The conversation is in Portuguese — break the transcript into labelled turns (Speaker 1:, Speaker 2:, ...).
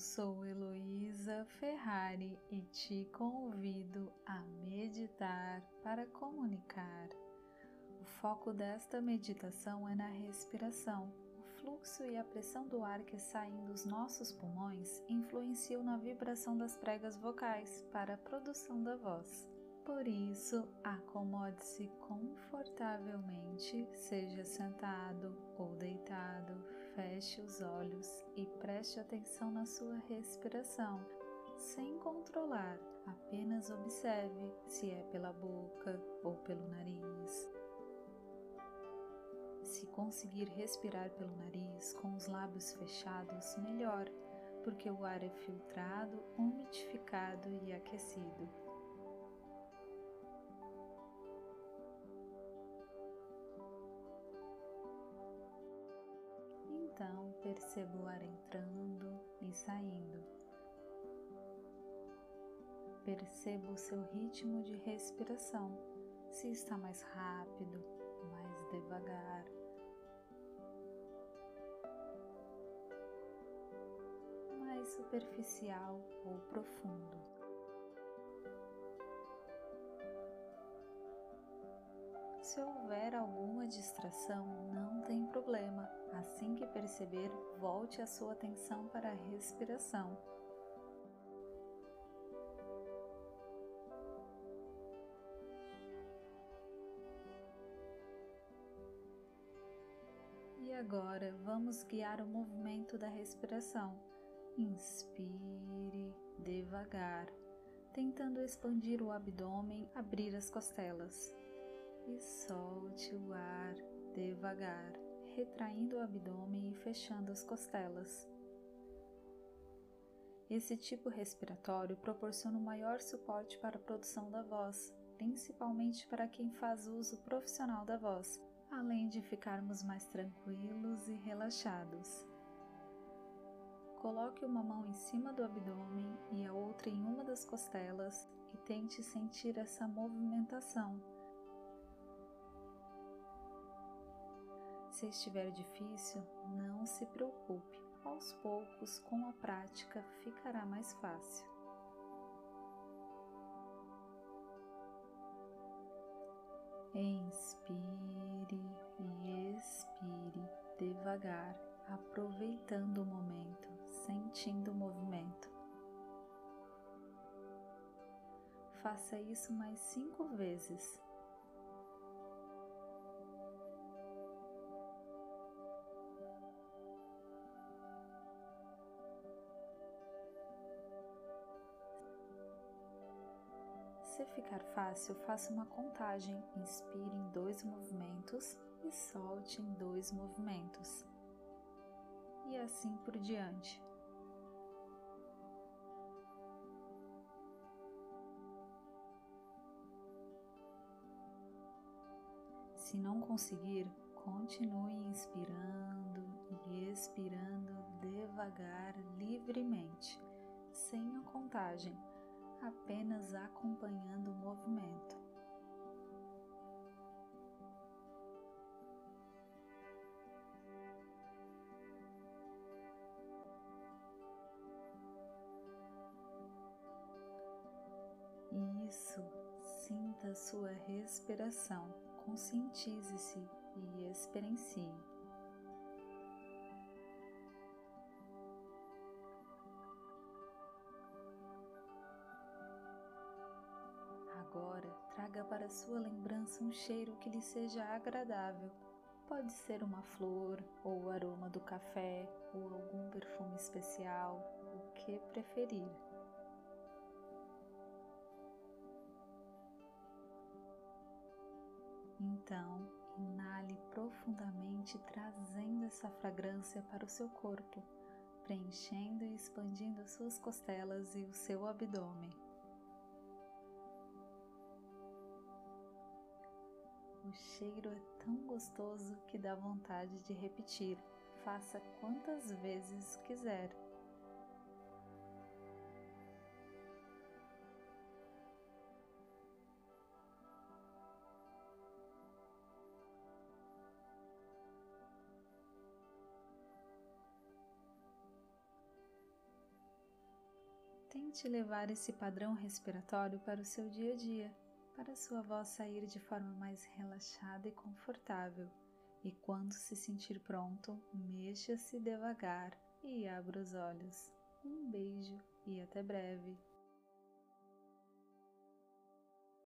Speaker 1: sou Heloísa Ferrari e te convido a meditar para comunicar. O foco desta meditação é na respiração. O fluxo e a pressão do ar que saem dos nossos pulmões influenciam na vibração das pregas vocais para a produção da voz. Por isso, acomode-se confortavelmente, seja sentado ou deitado, feche os olhos e preste atenção na sua respiração, sem controlar, apenas observe se é pela boca ou pelo nariz. Se conseguir respirar pelo nariz com os lábios fechados, melhor, porque o ar é filtrado, umidificado e aquecido. Então perceba o ar entrando e saindo. Perceba o seu ritmo de respiração, se está mais rápido, mais devagar. Mais superficial ou profundo. Se houver alguma distração, não tem problema. Assim que perceber, volte a sua atenção para a respiração. E agora vamos guiar o movimento da respiração. Inspire devagar, tentando expandir o abdômen, abrir as costelas e solte o ar devagar, retraindo o abdômen e fechando as costelas. Esse tipo respiratório proporciona um maior suporte para a produção da voz, principalmente para quem faz uso profissional da voz, além de ficarmos mais tranquilos e relaxados. Coloque uma mão em cima do abdômen e a outra em uma das costelas e tente sentir essa movimentação Se estiver difícil, não se preocupe, aos poucos, com a prática, ficará mais fácil. Inspire e expire devagar, aproveitando o momento, sentindo o movimento. Faça isso mais cinco vezes Se ficar fácil, faça uma contagem. Inspire em dois movimentos e solte em dois movimentos. E assim por diante. Se não conseguir, continue inspirando e expirando devagar, livremente, sem a contagem apenas acompanhando o movimento. Isso, sinta sua respiração, conscientize-se e experiencie. Agora, traga para sua lembrança um cheiro que lhe seja agradável. Pode ser uma flor, ou o aroma do café, ou algum perfume especial, o que preferir. Então, inale profundamente, trazendo essa fragrância para o seu corpo, preenchendo e expandindo as suas costelas e o seu abdômen. O cheiro é tão gostoso que dá vontade de repetir. Faça quantas vezes quiser. Tente levar esse padrão respiratório para o seu dia a dia, para sua voz sair de forma mais relaxada e confortável. E quando se sentir pronto, mexa-se devagar e abra os olhos. Um beijo e até breve!